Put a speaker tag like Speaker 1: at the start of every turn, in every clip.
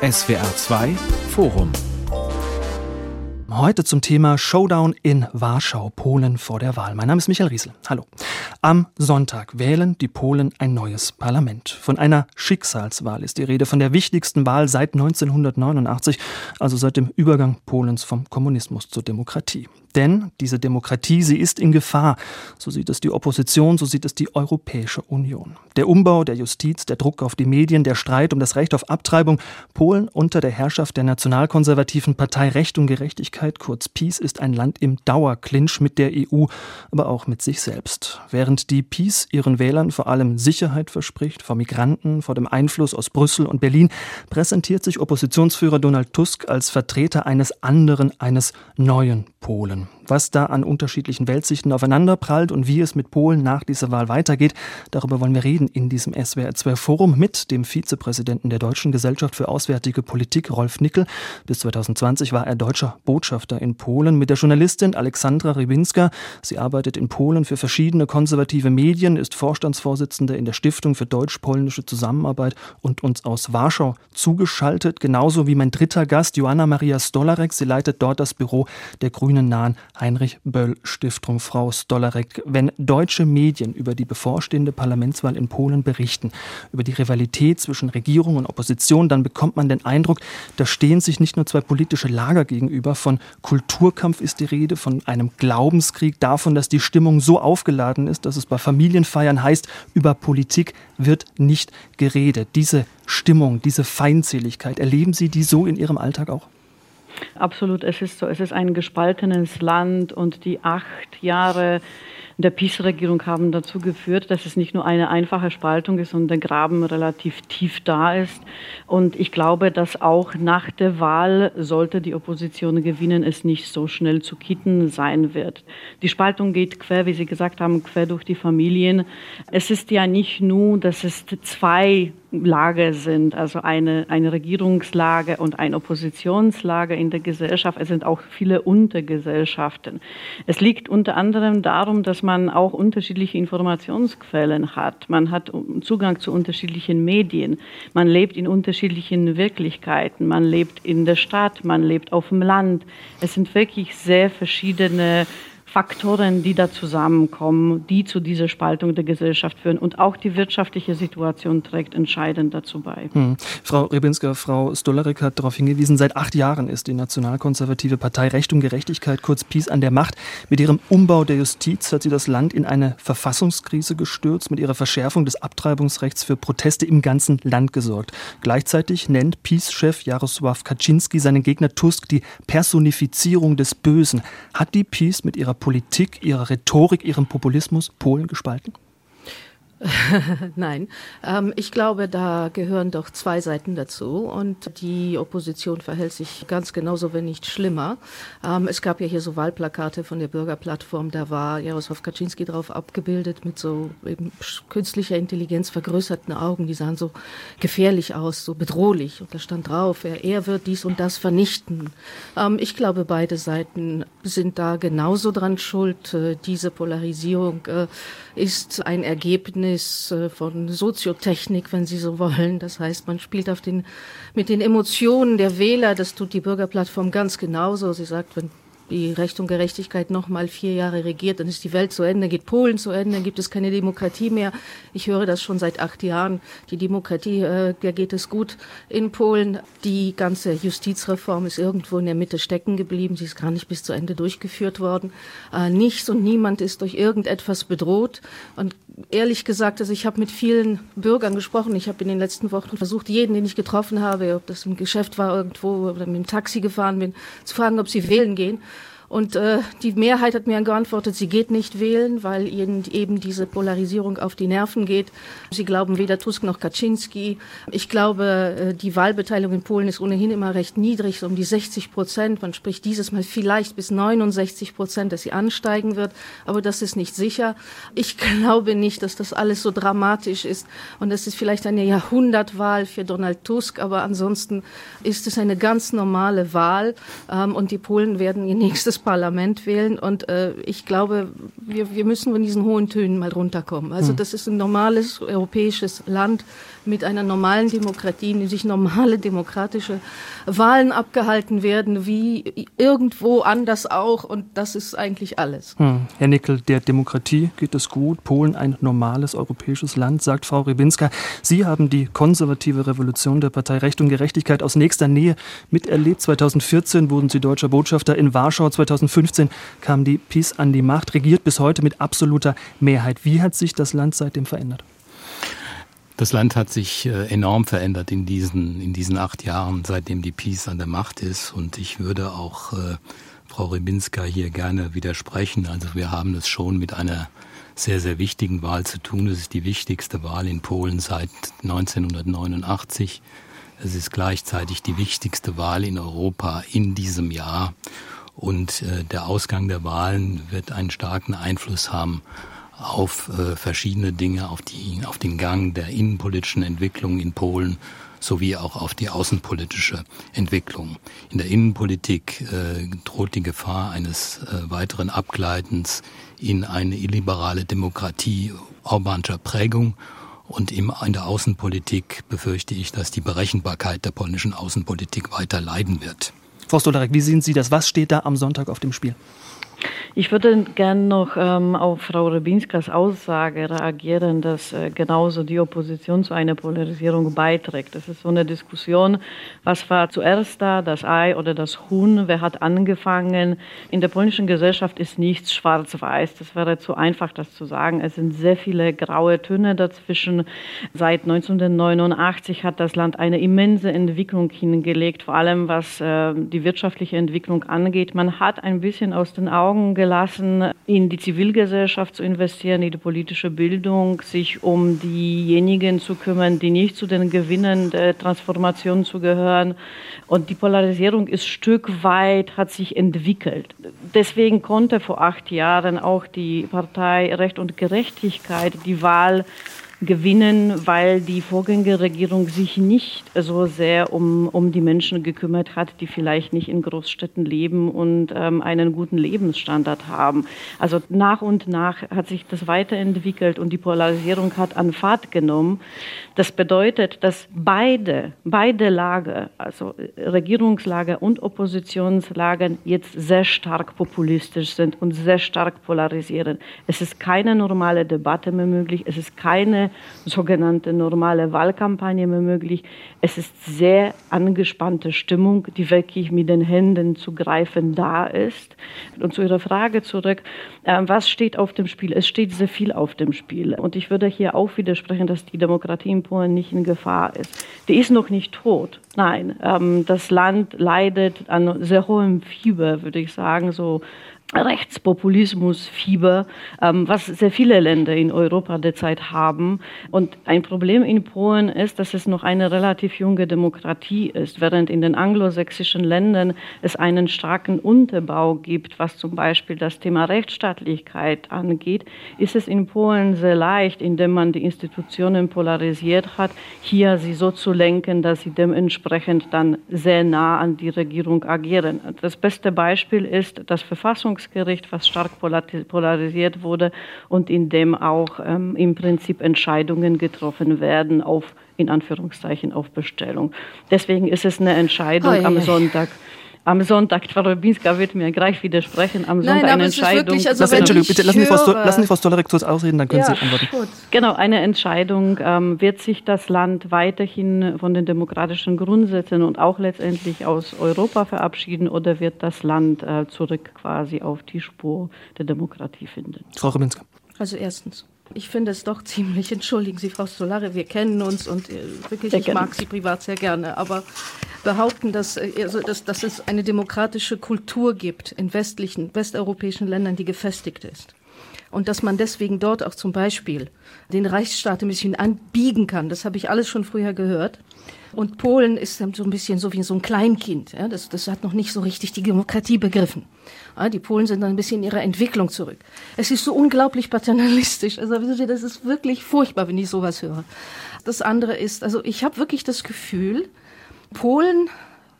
Speaker 1: SWR 2 Forum Heute zum Thema Showdown in Warschau, Polen vor der Wahl. Mein Name ist Michael Riesel. Hallo. Am Sonntag wählen die Polen ein neues Parlament. Von einer Schicksalswahl ist die Rede, von der wichtigsten Wahl seit 1989, also seit dem Übergang Polens vom Kommunismus zur Demokratie. Denn diese Demokratie, sie ist in Gefahr. So sieht es die Opposition, so sieht es die Europäische Union. Der Umbau der Justiz, der Druck auf die Medien, der Streit um das Recht auf Abtreibung, Polen unter der Herrschaft der nationalkonservativen Partei Recht und Gerechtigkeit, kurz PiS, ist ein Land im Dauerclinch mit der EU, aber auch mit sich selbst. Während die PiS ihren Wählern vor allem Sicherheit verspricht, vor Migranten, vor dem Einfluss aus Brüssel und Berlin, präsentiert sich Oppositionsführer Donald Tusk als Vertreter eines anderen, eines neuen Polen. Was da an unterschiedlichen Weltsichten aufeinanderprallt und wie es mit Polen nach dieser Wahl weitergeht, darüber wollen wir reden in diesem SWR2 Forum mit dem Vizepräsidenten der Deutschen Gesellschaft für Auswärtige Politik, Rolf Nickel. Bis 2020 war er deutscher Botschafter in Polen mit der Journalistin Alexandra Rybinska. Sie arbeitet in Polen für verschiedene konservative Medien, ist Vorstandsvorsitzende in der Stiftung für deutsch-polnische Zusammenarbeit und uns aus Warschau zugeschaltet, genauso wie mein dritter Gast, Joanna Maria Stolarek. Sie leitet dort das Büro der Grünen nahen Heinrich Böll Stiftung. Frau Stolarek, wenn deutsche Medien über die bevorstehende Parlamentswahl in Polen berichten, über die Rivalität zwischen Regierung und Opposition, dann bekommt man den Eindruck, da stehen sich nicht nur zwei politische Lager gegenüber. Von Kulturkampf ist die Rede, von einem Glaubenskrieg, davon, dass die Stimmung so aufgeladen ist, dass es bei Familienfeiern heißt, über Politik wird nicht geredet. Diese Stimmung, diese Feindseligkeit, erleben Sie die so in Ihrem Alltag auch?
Speaker 2: Absolut, es ist so. Es ist ein gespaltenes Land und die acht Jahre der PiS-Regierung haben dazu geführt, dass es nicht nur eine einfache Spaltung ist und der Graben relativ tief da ist. Und ich glaube, dass auch nach der Wahl, sollte die Opposition gewinnen, es nicht so schnell zu kitten sein wird. Die Spaltung geht quer, wie Sie gesagt haben, quer durch die Familien. Es ist ja nicht nur, dass es zwei Lager sind, also eine, eine Regierungslage und ein Oppositionslager in der Gesellschaft. Es sind auch viele Untergesellschaften. Es liegt unter anderem darum, dass man auch unterschiedliche Informationsquellen hat. Man hat Zugang zu unterschiedlichen Medien. Man lebt in unterschiedlichen Wirklichkeiten. Man lebt in der Stadt, man lebt auf dem Land. Es sind wirklich sehr verschiedene Faktoren, die da zusammenkommen, die zu dieser Spaltung der Gesellschaft führen. Und auch die wirtschaftliche Situation trägt entscheidend dazu bei. Hm.
Speaker 1: Frau Rebinska, Frau Stolarek hat darauf hingewiesen, seit acht Jahren ist die nationalkonservative Partei Recht und Gerechtigkeit, kurz PiS, an der Macht. Mit ihrem Umbau der Justiz hat sie das Land in eine Verfassungskrise gestürzt, mit ihrer Verschärfung des Abtreibungsrechts für Proteste im ganzen Land gesorgt. Gleichzeitig nennt PiS-Chef Jarosław Kaczynski seinen Gegner Tusk die Personifizierung des Bösen. Hat die PiS mit ihrer Politik, ihrer Rhetorik, ihrem Populismus Polen gespalten?
Speaker 3: Nein, ähm, ich glaube, da gehören doch zwei Seiten dazu und die Opposition verhält sich ganz genauso, wenn nicht schlimmer. Ähm, es gab ja hier so Wahlplakate von der Bürgerplattform, da war Jaroslaw Kaczynski drauf abgebildet mit so eben künstlicher Intelligenz vergrößerten Augen, die sahen so gefährlich aus, so bedrohlich und da stand drauf, er, er wird dies und das vernichten. Ähm, ich glaube, beide Seiten sind da genauso dran schuld. Äh, diese Polarisierung äh, ist ein Ergebnis Ergebnis äh, von Soziotechnik, wenn Sie so wollen. Das heißt, man spielt auf den, mit den Emotionen der Wähler. Das tut die Bürgerplattform ganz genauso. Sie sagt, wenn die Recht und Gerechtigkeit noch mal vier Jahre regiert, dann ist die Welt zu Ende, geht Polen zu Ende, dann gibt es keine Demokratie mehr. Ich höre das schon seit acht Jahren. Die Demokratie, äh, der geht es gut in Polen. Die ganze Justizreform ist irgendwo in der Mitte stecken geblieben. Sie ist gar nicht bis zu Ende durchgeführt worden. Äh, nichts und niemand ist durch irgendetwas bedroht. Und ehrlich gesagt, also ich habe mit vielen Bürgern gesprochen. Ich habe in den letzten Wochen versucht, jeden, den ich getroffen habe, ob das im Geschäft war irgendwo oder mit dem Taxi gefahren bin, zu fragen, ob sie wählen gehen. Und äh, die Mehrheit hat mir geantwortet, sie geht nicht wählen, weil ihnen eben diese Polarisierung auf die Nerven geht. Sie glauben weder Tusk noch Kaczynski. Ich glaube, äh, die Wahlbeteiligung in Polen ist ohnehin immer recht niedrig, so um die 60 Prozent. Man spricht dieses Mal vielleicht bis 69 Prozent, dass sie ansteigen wird, aber das ist nicht sicher. Ich glaube nicht, dass das alles so dramatisch ist. Und es ist vielleicht eine Jahrhundertwahl für Donald Tusk, aber ansonsten ist es eine ganz normale Wahl. Ähm, und die Polen werden ihr nächstes Parlament wählen und äh, ich glaube, wir, wir müssen von diesen hohen Tönen mal runterkommen. Also hm. das ist ein normales europäisches Land mit einer normalen Demokratie, in sich normale demokratische Wahlen abgehalten werden, wie irgendwo anders auch und das ist eigentlich alles.
Speaker 1: Hm. Herr Nickel, der Demokratie geht es gut, Polen ein normales europäisches Land, sagt Frau Rybinska. Sie haben die konservative Revolution der Partei Recht und Gerechtigkeit aus nächster Nähe miterlebt. 2014 wurden Sie deutscher Botschafter in Warschau. 2015 kam die PiS an die Macht, regiert bis heute mit absoluter Mehrheit. Wie hat sich das Land seitdem verändert?
Speaker 4: Das Land hat sich äh, enorm verändert in diesen, in diesen acht Jahren, seitdem die PiS an der Macht ist. Und ich würde auch äh, Frau Rybinska hier gerne widersprechen. Also wir haben es schon mit einer sehr, sehr wichtigen Wahl zu tun. Es ist die wichtigste Wahl in Polen seit 1989. Es ist gleichzeitig die wichtigste Wahl in Europa in diesem Jahr. Und äh, der Ausgang der Wahlen wird einen starken Einfluss haben auf äh, verschiedene Dinge, auf, die, auf den Gang der innenpolitischen Entwicklung in Polen sowie auch auf die außenpolitische Entwicklung. In der Innenpolitik äh, droht die Gefahr eines äh, weiteren Abgleitens in eine illiberale Demokratie Orbanscher Prägung und im, in der Außenpolitik befürchte ich, dass die Berechenbarkeit der polnischen Außenpolitik weiter leiden wird.
Speaker 1: Frau Stolarek, wie sehen Sie das? Was steht da am Sonntag auf dem Spiel?
Speaker 2: Ich würde gerne noch ähm, auf Frau Rebinskas Aussage reagieren, dass äh, genauso die Opposition zu einer Polarisierung beiträgt. Das ist so eine Diskussion, was war zuerst da, das Ei oder das Huhn, wer hat angefangen. In der polnischen Gesellschaft ist nichts schwarz-weiß, das wäre zu einfach, das zu sagen. Es sind sehr viele graue Töne dazwischen. Seit 1989 hat das Land eine immense Entwicklung hingelegt, vor allem was äh, die wirtschaftliche Entwicklung angeht. Man hat ein bisschen aus den Augen gelassen, gelassen, in die Zivilgesellschaft zu investieren, in die politische Bildung, sich um diejenigen zu kümmern, die nicht zu den Gewinnen der Transformation zu gehören. Und die Polarisierung ist Stück weit, hat sich entwickelt. Deswegen konnte vor acht Jahren auch die Partei Recht und Gerechtigkeit die Wahl gewinnen, weil die Vorgängerregierung sich nicht so sehr um, um die Menschen gekümmert hat, die vielleicht nicht in Großstädten leben und ähm, einen guten Lebensstandard haben. Also nach und nach hat sich das weiterentwickelt und die Polarisierung hat an Fahrt genommen. Das bedeutet, dass beide, beide Lager, also Regierungslager und Oppositionslager jetzt sehr stark populistisch sind und sehr stark polarisieren. Es ist keine normale Debatte mehr möglich. Es ist keine sogenannte normale Wahlkampagne mehr möglich. Es ist sehr angespannte Stimmung, die wirklich mit den Händen zu greifen da ist. Und zu Ihrer Frage zurück, äh, was steht auf dem Spiel? Es steht sehr viel auf dem Spiel. Und ich würde hier auch widersprechen, dass die Demokratie in Polen nicht in Gefahr ist. Die ist noch nicht tot. Nein, ähm, das Land leidet an sehr hohem Fieber, würde ich sagen, so Rechtspopulismusfieber, ähm, was sehr viele Länder in Europa derzeit haben. Und ein Problem in Polen ist, dass es noch eine relativ junge Demokratie ist, während in den anglosächsischen Ländern es einen starken Unterbau gibt, was zum Beispiel das Thema Rechtsstaatlichkeit angeht, ist es in Polen sehr leicht, indem man die Institutionen polarisiert hat, hier sie so zu lenken, dass sie dementsprechend dann sehr nah an die Regierung agieren. Das beste Beispiel ist das Verfassungs Verfassungsgericht, was stark polarisiert wurde und in dem auch ähm, im Prinzip Entscheidungen getroffen werden auf in Anführungszeichen auf Bestellung. Deswegen ist es eine Entscheidung oh, am Sonntag am Sonntag, Frau Rubinska wird mir gleich widersprechen, am Sonntag Nein, eine Entscheidung. Wirklich,
Speaker 1: also Entschuldigung, bitte lassen Sie, Frau, lassen Sie Frau Stollerek kurz ausreden, dann können ja, Sie antworten. Gut.
Speaker 2: Genau, eine Entscheidung, ähm, wird sich das Land weiterhin von den demokratischen Grundsätzen und auch letztendlich aus Europa verabschieden oder wird das Land äh, zurück quasi auf die Spur der Demokratie finden?
Speaker 1: Frau Rubinska.
Speaker 3: Also erstens, ich finde es doch ziemlich, entschuldigen Sie, Frau Stolare, wir kennen uns und äh, wirklich, sehr ich gerne. mag Sie privat sehr gerne, aber behaupten, dass, also, dass, dass es eine demokratische Kultur gibt in westlichen, westeuropäischen Ländern, die gefestigt ist. Und dass man deswegen dort auch zum Beispiel den Reichsstaat ein bisschen anbiegen kann, das habe ich alles schon früher gehört. Und Polen ist so ein bisschen so wie so ein Kleinkind. Ja? Das, das hat noch nicht so richtig die Demokratie begriffen. Ja, die Polen sind dann ein bisschen in ihrer Entwicklung zurück. Es ist so unglaublich paternalistisch. Also das ist wirklich furchtbar, wenn ich sowas höre. Das andere ist, also ich habe wirklich das Gefühl, Polen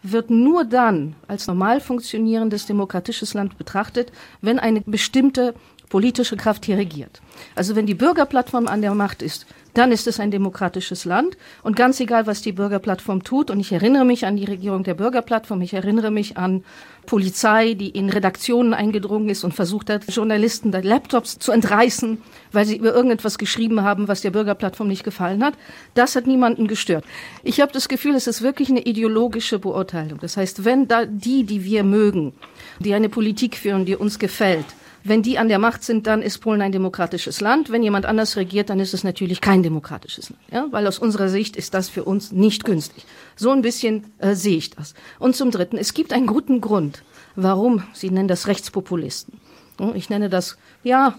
Speaker 3: wird nur dann als normal funktionierendes demokratisches Land betrachtet, wenn eine bestimmte politische Kraft hier regiert. Also wenn die Bürgerplattform an der Macht ist, dann ist es ein demokratisches Land. Und ganz egal, was die Bürgerplattform tut, und ich erinnere mich an die Regierung der Bürgerplattform, ich erinnere mich an Polizei, die in Redaktionen eingedrungen ist und versucht hat, Journalisten da Laptops zu entreißen, weil sie über irgendetwas geschrieben haben, was der Bürgerplattform nicht gefallen hat. Das hat niemanden gestört. Ich habe das Gefühl, es ist wirklich eine ideologische Beurteilung. Das heißt, wenn da die, die wir mögen, die eine Politik führen, die uns gefällt, wenn die an der Macht sind, dann ist Polen ein demokratisches Land. Wenn jemand anders regiert, dann ist es natürlich kein demokratisches Land. Ja? Weil aus unserer Sicht ist das für uns nicht günstig. So ein bisschen äh, sehe ich das. Und zum Dritten, es gibt einen guten Grund, warum, Sie nennen das Rechtspopulisten. Ich nenne das, ja,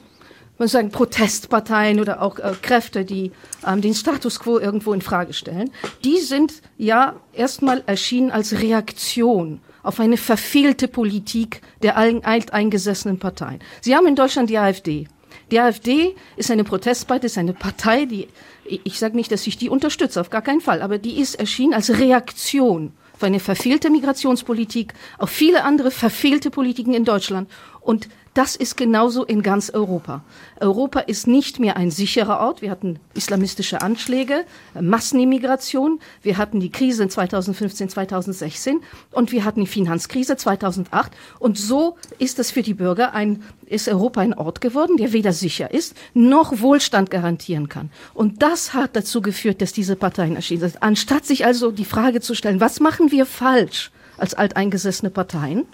Speaker 3: man sagen Protestparteien oder auch äh, Kräfte, die ähm, den Status quo irgendwo in Frage stellen. Die sind ja erstmal erschienen als Reaktion auf eine verfehlte Politik der alteingesessenen Parteien. Sie haben in Deutschland die AfD. Die AfD ist eine Protestpartei, ist eine Partei, die, ich sage nicht, dass ich die unterstütze, auf gar keinen Fall, aber die ist erschienen als Reaktion auf eine verfehlte Migrationspolitik, auf viele andere verfehlte Politiken in Deutschland. Und das ist genauso in ganz Europa. Europa ist nicht mehr ein sicherer Ort. Wir hatten islamistische Anschläge, Massenimmigration, wir hatten die Krise in 2015, 2016 und wir hatten die Finanzkrise 2008. Und so ist es für die Bürger ein, ist Europa ein Ort geworden, der weder sicher ist, noch Wohlstand garantieren kann. Und das hat dazu geführt, dass diese Parteien erschienen sind. Anstatt sich also die Frage zu stellen, was machen wir falsch als alteingesessene Parteien?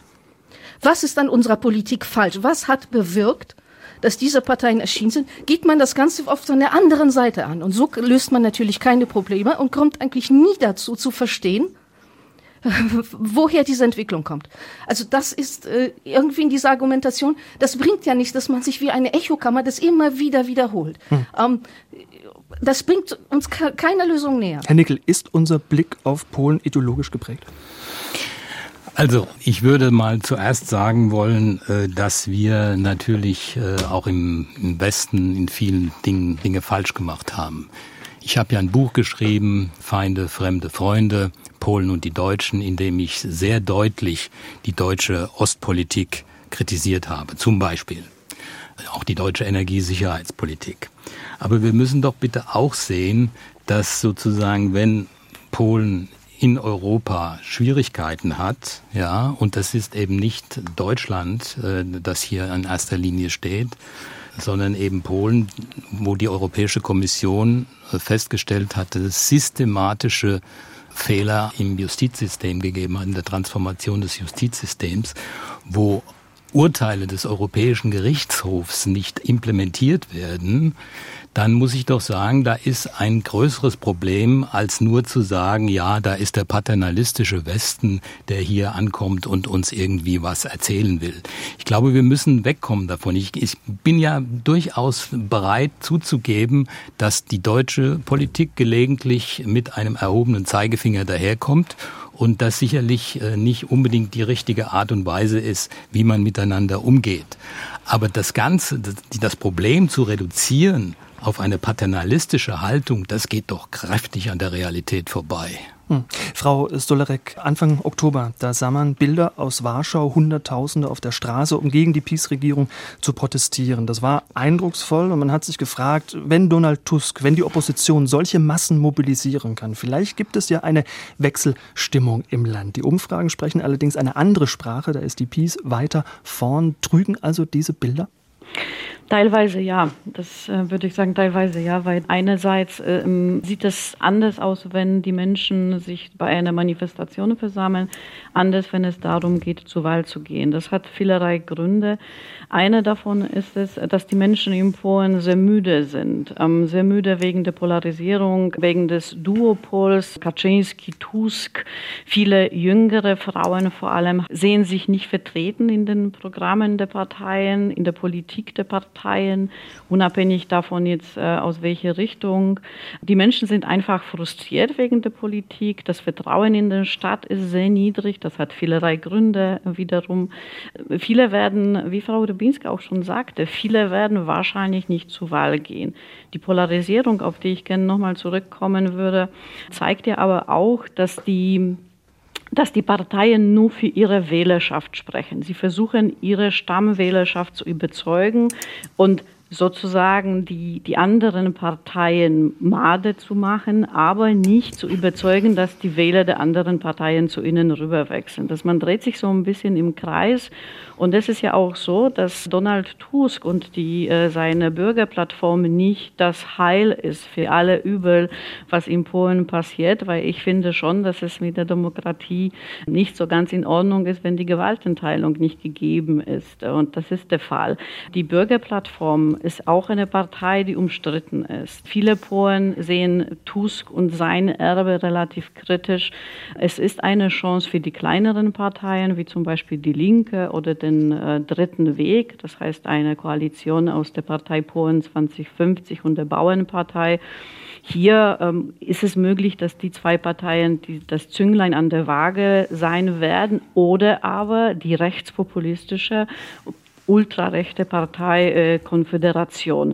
Speaker 3: Was ist an unserer Politik falsch? Was hat bewirkt, dass diese Parteien erschienen sind? Geht man das Ganze auf so einer anderen Seite an. Und so löst man natürlich keine Probleme und kommt eigentlich nie dazu zu verstehen, woher diese Entwicklung kommt. Also das ist äh, irgendwie in dieser Argumentation, das bringt ja nichts, dass man sich wie eine Echokammer das immer wieder wiederholt. Hm. Ähm, das bringt uns keine Lösung näher.
Speaker 1: Herr Nickel, ist unser Blick auf Polen ideologisch geprägt?
Speaker 4: Also, ich würde mal zuerst sagen wollen, äh, dass wir natürlich äh, auch im Westen in vielen Dingen Dinge falsch gemacht haben. Ich habe ja ein Buch geschrieben, Feinde, Fremde, Freunde, Polen und die Deutschen, in dem ich sehr deutlich die deutsche Ostpolitik kritisiert habe. Zum Beispiel auch die deutsche Energiesicherheitspolitik. Aber wir müssen doch bitte auch sehen, dass sozusagen, wenn Polen in Europa Schwierigkeiten hat, ja, und das ist eben nicht Deutschland, äh, das hier an erster Linie steht, sondern eben Polen, wo die Europäische Kommission festgestellt hatte, systematische Fehler im Justizsystem gegeben hat, in der Transformation des Justizsystems, wo Urteile des Europäischen Gerichtshofs nicht implementiert werden, dann muss ich doch sagen, da ist ein größeres Problem, als nur zu sagen, ja, da ist der paternalistische Westen, der hier ankommt und uns irgendwie was erzählen will. Ich glaube, wir müssen wegkommen davon. Ich, ich bin ja durchaus bereit zuzugeben, dass die deutsche Politik gelegentlich mit einem erhobenen Zeigefinger daherkommt und das sicherlich äh, nicht unbedingt die richtige Art und Weise ist, wie man miteinander umgeht. Aber das Ganze, das Problem zu reduzieren auf eine paternalistische Haltung, das geht doch kräftig an der Realität vorbei.
Speaker 1: Hm. Frau Stolarek, Anfang Oktober, da sah man Bilder aus Warschau, Hunderttausende auf der Straße, um gegen die Peace-Regierung zu protestieren. Das war eindrucksvoll und man hat sich gefragt, wenn Donald Tusk, wenn die Opposition solche Massen mobilisieren kann, vielleicht gibt es ja eine Wechselstimmung im Land. Die Umfragen sprechen allerdings eine andere Sprache, da ist die Peace weiter vorn. Trügen also diese Bilder?
Speaker 2: Teilweise ja, das äh, würde ich sagen, teilweise ja, weil einerseits äh, sieht es anders aus, wenn die Menschen sich bei einer Manifestation versammeln, anders, wenn es darum geht, zur Wahl zu gehen. Das hat vielerlei Gründe. Eine davon ist es, dass die Menschen in Polen sehr müde sind, ähm, sehr müde wegen der Polarisierung, wegen des Duopols Kaczynski-Tusk. Viele jüngere Frauen vor allem sehen sich nicht vertreten in den Programmen der Parteien, in der Politik der Parteien Parteien, unabhängig davon jetzt äh, aus welcher Richtung. Die Menschen sind einfach frustriert wegen der Politik. Das Vertrauen in den Staat ist sehr niedrig. Das hat vielerlei Gründe wiederum. Viele werden, wie Frau Rubinska auch schon sagte, viele werden wahrscheinlich nicht zur Wahl gehen. Die Polarisierung, auf die ich gerne nochmal zurückkommen würde, zeigt ja aber auch, dass die dass die Parteien nur für ihre Wählerschaft sprechen. Sie versuchen, ihre Stammwählerschaft zu überzeugen und sozusagen die, die anderen Parteien made zu machen, aber nicht zu überzeugen, dass die Wähler der anderen Parteien zu ihnen rüberwechseln. Dass man dreht sich so ein bisschen im Kreis. Und es ist ja auch so, dass Donald Tusk und die, äh, seine Bürgerplattform nicht das Heil ist für alle Übel, was in Polen passiert, weil ich finde schon, dass es mit der Demokratie nicht so ganz in Ordnung ist, wenn die Gewaltenteilung nicht gegeben ist. Und das ist der Fall. Die Bürgerplattform ist auch eine Partei, die umstritten ist. Viele Polen sehen Tusk und sein Erbe relativ kritisch. Es ist eine Chance für die kleineren Parteien, wie zum Beispiel die Linke oder den äh, Dritten Weg, das heißt eine Koalition aus der Partei Polen 2050 und der Bauernpartei. Hier ähm, ist es möglich, dass die zwei Parteien die, das Zünglein an der Waage sein werden oder aber die rechtspopulistische ultrarechte Partei äh, Konföderation.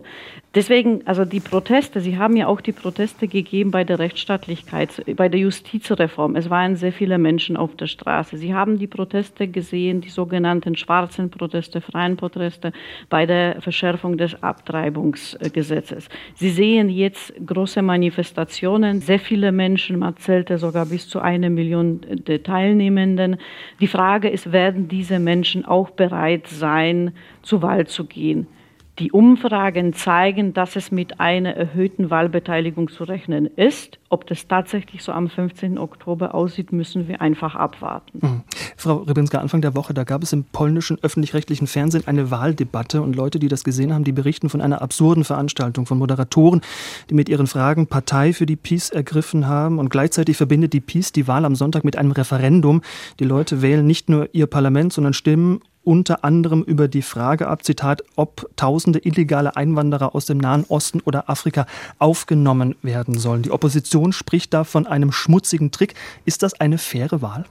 Speaker 2: Deswegen, also die Proteste, Sie haben ja auch die Proteste gegeben bei der Rechtsstaatlichkeit, bei der Justizreform. Es waren sehr viele Menschen auf der Straße. Sie haben die Proteste gesehen, die sogenannten schwarzen Proteste, freien Proteste bei der Verschärfung des Abtreibungsgesetzes. Sie sehen jetzt große Manifestationen, sehr viele Menschen, man zählte sogar bis zu einer Million der Teilnehmenden. Die Frage ist, werden diese Menschen auch bereit sein, zur Wahl zu gehen? Die Umfragen zeigen, dass es mit einer erhöhten Wahlbeteiligung zu rechnen ist. Ob das tatsächlich so am 15. Oktober aussieht, müssen wir einfach abwarten.
Speaker 1: Mhm. Frau Rybinska, Anfang der Woche, da gab es im polnischen öffentlich-rechtlichen Fernsehen eine Wahldebatte und Leute, die das gesehen haben, die berichten von einer absurden Veranstaltung von Moderatoren, die mit ihren Fragen Partei für die Peace ergriffen haben und gleichzeitig verbindet die Peace die Wahl am Sonntag mit einem Referendum. Die Leute wählen nicht nur ihr Parlament, sondern stimmen unter anderem über die Frage ab, Zitat, ob tausende illegale Einwanderer aus dem Nahen Osten oder Afrika aufgenommen werden sollen. Die Opposition spricht da von einem schmutzigen Trick. Ist das eine faire Wahl?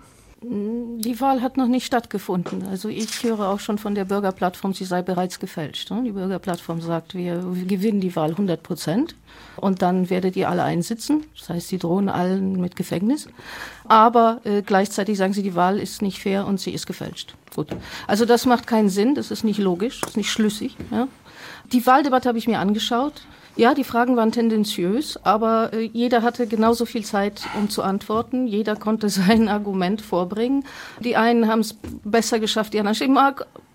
Speaker 3: Die Wahl hat noch nicht stattgefunden. Also ich höre auch schon von der Bürgerplattform, sie sei bereits gefälscht. Die Bürgerplattform sagt, wir, gewinnen die Wahl 100 Prozent und dann werdet ihr alle einsitzen. Das heißt, sie drohen allen mit Gefängnis. Aber äh, gleichzeitig sagen sie, die Wahl ist nicht fair und sie ist gefälscht. Gut. Also das macht keinen Sinn, das ist nicht logisch, das ist nicht schlüssig. Ja? Die Wahldebatte habe ich mir angeschaut. Ja, die Fragen waren tendenziös, aber äh, jeder hatte genauso viel Zeit, um zu antworten. Jeder konnte sein Argument vorbringen. Die einen haben es besser geschafft, die anderen. Ich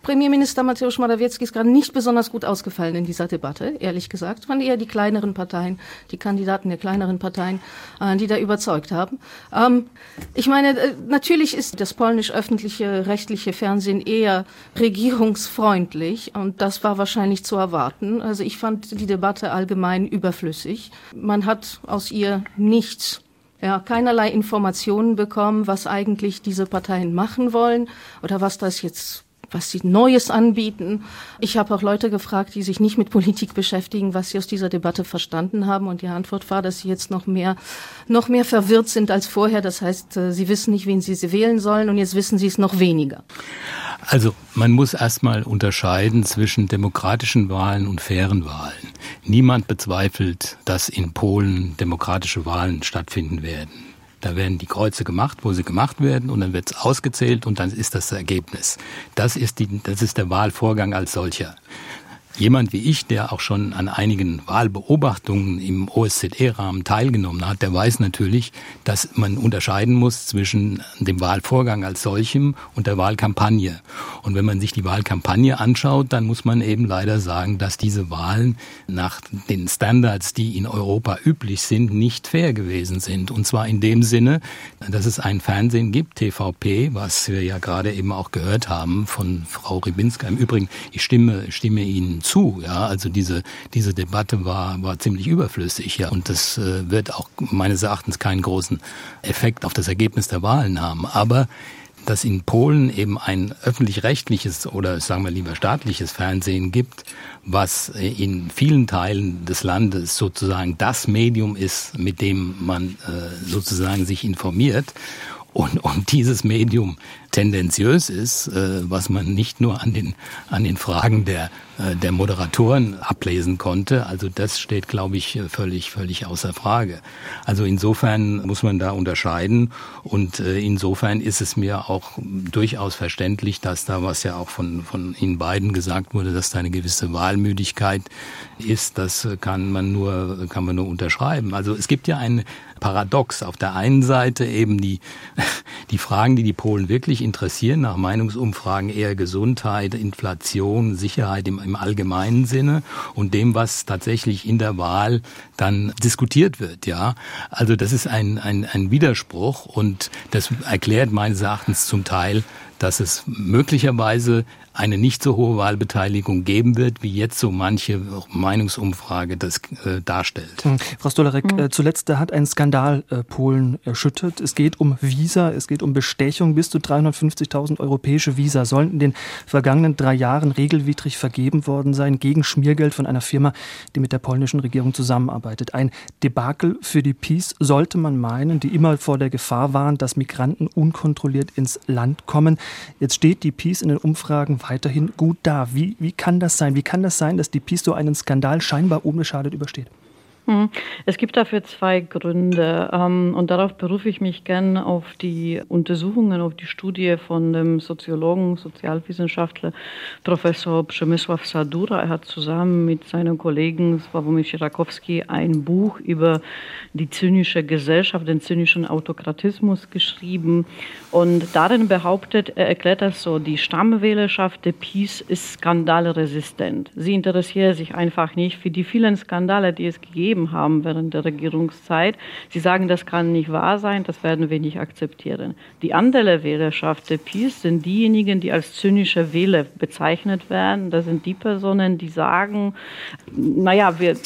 Speaker 3: Premierminister Mateusz Morawiecki ist gerade nicht besonders gut ausgefallen in dieser Debatte, ehrlich gesagt. Es waren eher die kleineren Parteien, die Kandidaten der kleineren Parteien, äh, die da überzeugt haben. Ähm, ich meine, äh, natürlich ist das polnisch-öffentliche rechtliche Fernsehen eher regierungsfreundlich und das war wahrscheinlich zu erwarten. Also ich fand die Debatte allgemein überflüssig. Man hat aus ihr nichts ja, keinerlei Informationen bekommen, was eigentlich diese Parteien machen wollen oder was das jetzt was sie Neues anbieten. Ich habe auch Leute gefragt, die sich nicht mit Politik beschäftigen, was sie aus dieser Debatte verstanden haben. Und die Antwort war, dass sie jetzt noch mehr, noch mehr verwirrt sind als vorher. Das heißt, äh, sie wissen nicht, wen sie wählen sollen und jetzt wissen sie es noch weniger.
Speaker 4: Also man muss erstmal unterscheiden zwischen demokratischen Wahlen und fairen Wahlen. Niemand bezweifelt, dass in Polen demokratische Wahlen stattfinden werden. Da werden die Kreuze gemacht, wo sie gemacht werden, und dann wird es ausgezählt und dann ist das, das Ergebnis. Das ist, die, das ist der Wahlvorgang als solcher. Jemand wie ich, der auch schon an einigen Wahlbeobachtungen im OSZE-Rahmen teilgenommen hat, der weiß natürlich, dass man unterscheiden muss zwischen dem Wahlvorgang als solchem und der Wahlkampagne. Und wenn man sich die Wahlkampagne anschaut, dann muss man eben leider sagen, dass diese Wahlen nach den Standards, die in Europa üblich sind, nicht fair gewesen sind. Und zwar in dem Sinne, dass es ein Fernsehen gibt, TVP, was wir ja gerade eben auch gehört haben von Frau Ribinska. Im Übrigen, ich stimme, stimme Ihnen zu. Ja, also diese diese Debatte war war ziemlich überflüssig. Ja, und das äh, wird auch meines Erachtens keinen großen Effekt auf das Ergebnis der Wahlen haben. Aber dass in Polen eben ein öffentlich-rechtliches oder sagen wir lieber staatliches Fernsehen gibt, was in vielen Teilen des Landes sozusagen das Medium ist, mit dem man äh, sozusagen sich informiert und, und dieses Medium tendenziös ist, äh, was man nicht nur an den, an den Fragen der, äh, der Moderatoren ablesen konnte. Also das steht, glaube ich, völlig, völlig außer Frage. Also insofern muss man da unterscheiden und äh, insofern ist es mir auch durchaus verständlich, dass da, was ja auch von, von Ihnen beiden gesagt wurde, dass da eine gewisse Wahlmüdigkeit ist, das kann man nur, kann man nur unterschreiben. Also es gibt ja ein Paradox. Auf der einen Seite eben die, die Fragen, die die Polen wirklich interessieren, nach Meinungsumfragen eher Gesundheit, Inflation, Sicherheit im, im allgemeinen Sinne und dem, was tatsächlich in der Wahl dann diskutiert wird, ja. Also das ist ein, ein, ein Widerspruch und das erklärt meines Erachtens zum Teil, dass es möglicherweise eine nicht so hohe Wahlbeteiligung geben wird, wie jetzt so manche Meinungsumfrage das äh, darstellt.
Speaker 1: Hm. Frau Stolarek, hm. äh, zuletzt hat ein Skandal äh, Polen erschüttert. Es geht um Visa, es geht um Bestechung. Bis zu 350.000 europäische Visa sollen in den vergangenen drei Jahren regelwidrig vergeben worden sein, gegen Schmiergeld von einer Firma, die mit der polnischen Regierung zusammenarbeitet. Ein Debakel für die Peace sollte man meinen, die immer vor der Gefahr waren, dass Migranten unkontrolliert ins Land kommen. Jetzt steht die Peace in den Umfragen weiterhin gut da. Wie, wie kann das sein? Wie kann das sein, dass die so einen Skandal scheinbar unbeschadet übersteht?
Speaker 2: Hm. Es gibt dafür zwei Gründe ähm, und darauf berufe ich mich gern auf die Untersuchungen, auf die Studie von dem Soziologen, Sozialwissenschaftler Professor Przemysław Sadura. Er hat zusammen mit seinem Kollegen Sławomir Sierakowski ein Buch über die zynische Gesellschaft, den zynischen Autokratismus geschrieben und darin behauptet, er erklärt das so, die Stammwählerschaft der PiS ist skandalresistent. Sie interessiert sich einfach nicht für die vielen Skandale, die es gegeben gegeben haben während der Regierungszeit. Sie sagen, das kann nicht wahr sein, das werden wir nicht akzeptieren. Die andere Wählerschaft der PiS sind diejenigen, die als zynische Wähler bezeichnet werden. Das sind die Personen, die sagen, naja, wir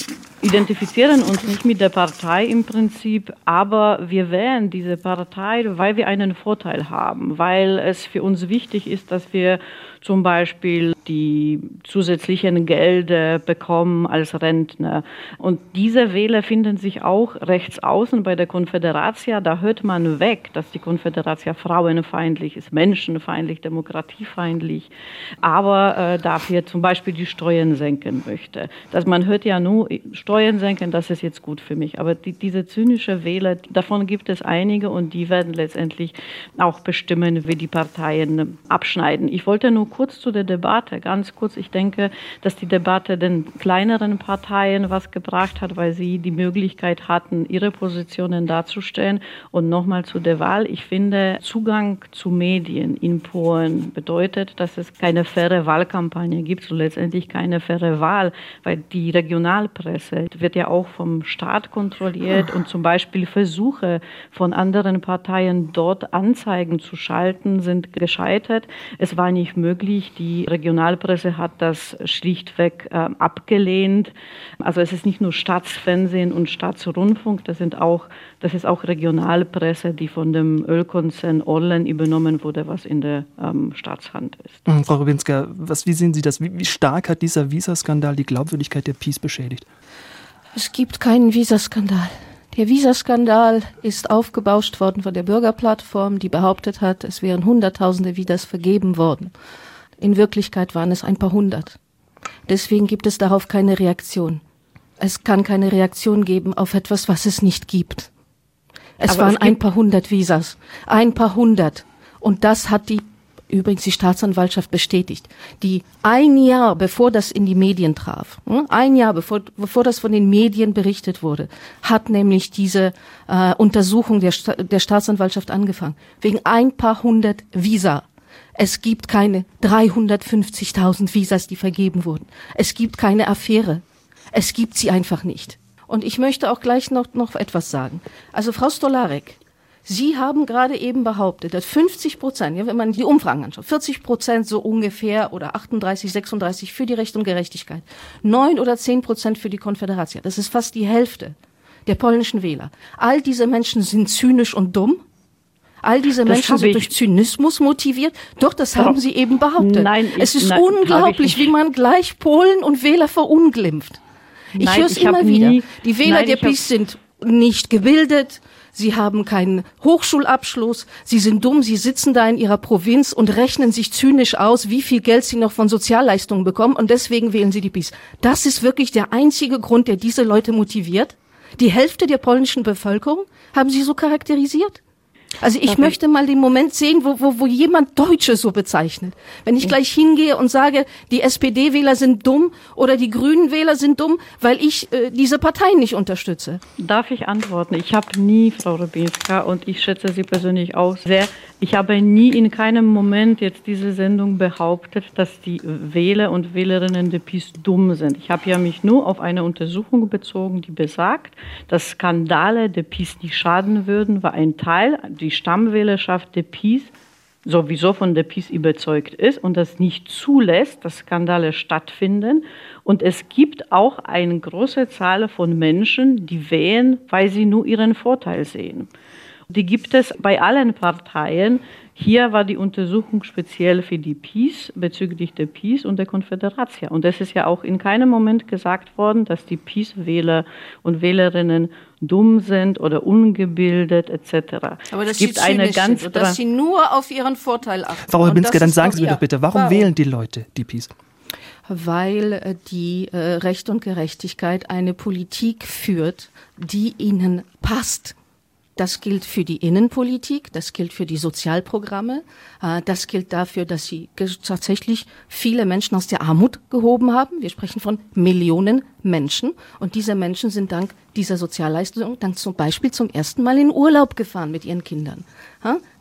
Speaker 2: identifizieren uns nicht mit der Partei im Prinzip, aber wir wählen diese Partei, weil wir einen Vorteil haben, weil es für uns wichtig ist, dass wir zum Beispiel die zusätzlichen Gelder bekommen als Rentner. Und diese Wähler finden sich auch rechts außen bei der Konföderatia. Da hört man weg, dass die Konföderatia frauenfeindlich ist, menschenfeindlich, demokratiefeindlich, aber äh, dafür zum Beispiel die Steuern senken möchte. Dass man hört ja nur, Steuern senken, das ist jetzt gut für mich. Aber die, diese zynische Wähler, davon gibt es einige und die werden letztendlich auch bestimmen, wie die Parteien abschneiden. Ich wollte nur kurz zu der Debatte, ganz kurz. Ich denke, dass die Debatte den kleineren Parteien was gebracht hat, weil sie die Möglichkeit hatten, ihre Positionen darzustellen. Und nochmal zu der Wahl. Ich finde, Zugang zu Medien in Polen bedeutet, dass es keine faire Wahlkampagne gibt und letztendlich keine faire Wahl, weil die Regionalpresse wird ja auch vom Staat kontrolliert und zum Beispiel Versuche von anderen Parteien dort Anzeigen zu schalten sind gescheitert. Es war nicht möglich, möglich. Die Regionalpresse hat das schlichtweg äh, abgelehnt. Also es ist nicht nur Staatsfernsehen und Staatsrundfunk, das sind auch, das ist auch Regionalpresse, die von dem Ölkonzern Orlen übernommen wurde, was in der ähm, Staatshand ist.
Speaker 1: Mhm, Frau Rubinska, was, wie sehen Sie das? Wie, wie stark hat dieser Visaskandal die Glaubwürdigkeit der Peace beschädigt?
Speaker 3: Es gibt keinen Visaskandal. Der Visaskandal ist aufgebauscht worden von der Bürgerplattform, die behauptet hat, es wären Hunderttausende Visas vergeben worden. In Wirklichkeit waren es ein paar hundert. Deswegen gibt es darauf keine Reaktion. Es kann keine Reaktion geben auf etwas, was es nicht gibt. Es Aber waren es ein paar hundert Visas. Ein paar hundert. Und das hat die übrigens die Staatsanwaltschaft bestätigt, die ein Jahr bevor das in die Medien traf, hm, ein Jahr bevor, bevor das von den Medien berichtet wurde, hat nämlich diese äh, Untersuchung der, der Staatsanwaltschaft angefangen. Wegen ein paar hundert Visa. Es gibt keine 350.000 Visas, die vergeben wurden. Es gibt keine Affäre. Es gibt sie einfach nicht. Und ich möchte auch gleich noch, noch etwas sagen. Also Frau Stolarek, Sie haben gerade eben behauptet, dass 50 Prozent, ja, wenn man die Umfragen anschaut, 40 Prozent so ungefähr oder 38, 36 für die Recht und Gerechtigkeit, 9 oder 10 Prozent für die Konföderation. Das ist fast die Hälfte der polnischen Wähler. All diese Menschen sind zynisch und dumm. All diese das Menschen sind durch Zynismus motiviert. Doch, das haben Sie eben behauptet. Nein, es ist nein, unglaublich, wie man gleich Polen und Wähler verunglimpft. Ich höre es immer wieder. Die Wähler nein, der PiS sind nicht gebildet, sie haben keinen Hochschulabschluss, sie sind dumm, sie sitzen da in ihrer Provinz und rechnen sich zynisch aus, wie viel Geld sie noch von Sozialleistungen bekommen und deswegen wählen sie die PiS. Das ist wirklich der einzige Grund, der diese Leute motiviert. Die Hälfte der polnischen Bevölkerung haben sie so charakterisiert. Also ich okay. möchte mal den Moment sehen, wo, wo, wo jemand Deutsche so bezeichnet. Wenn ich gleich hingehe und sage, die SPD-Wähler sind dumm oder die Grünen-Wähler sind dumm, weil ich äh, diese Parteien nicht unterstütze.
Speaker 2: Darf ich antworten? Ich habe nie, Frau Rubinska, und ich schätze Sie persönlich auch sehr, ich habe nie in keinem Moment jetzt diese Sendung behauptet, dass die Wähler und Wählerinnen der PiS dumm sind. Ich habe ja mich nur auf eine Untersuchung bezogen, die besagt, dass Skandale der PiS nicht schaden würden, weil ein Teil, die Stammwählerschaft der PiS sowieso von der PiS überzeugt ist und das nicht zulässt, dass Skandale stattfinden. Und es gibt auch eine große Zahl von Menschen, die wählen, weil sie nur ihren Vorteil sehen. Die gibt es bei allen Parteien. Hier war die Untersuchung speziell für die PiS, bezüglich der PiS und der Konföderation. Und es ist ja auch in keinem Moment gesagt worden, dass die PiS-Wähler und Wählerinnen dumm sind oder ungebildet etc.
Speaker 3: Aber das es gibt eine ganz sind, dass sie nur auf ihren Vorteil achten.
Speaker 1: Frau Rubinske, dann sagen Sie mir doch bitte, warum, warum wählen die Leute die PiS?
Speaker 3: weil äh, die äh, Recht und Gerechtigkeit eine Politik führt, die ihnen passt. Das gilt für die Innenpolitik, das gilt für die Sozialprogramme, äh, das gilt dafür, dass sie tatsächlich viele Menschen aus der Armut gehoben haben. Wir sprechen von Millionen Menschen und diese Menschen sind dank dieser Sozialleistung dann zum Beispiel zum ersten Mal in Urlaub gefahren mit ihren Kindern.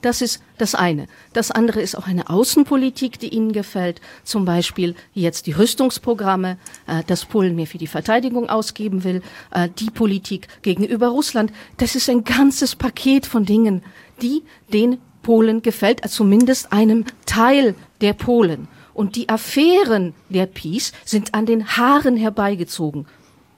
Speaker 3: Das ist das eine. Das andere ist auch eine Außenpolitik, die Ihnen gefällt. Zum Beispiel jetzt die Rüstungsprogramme, äh, dass Polen mehr für die Verteidigung ausgeben will, äh, die Politik gegenüber Russland. Das ist ein ganzes Paket von Dingen, die den Polen gefällt, also zumindest einem Teil der Polen. Und die Affären der Peace sind an den Haaren herbeigezogen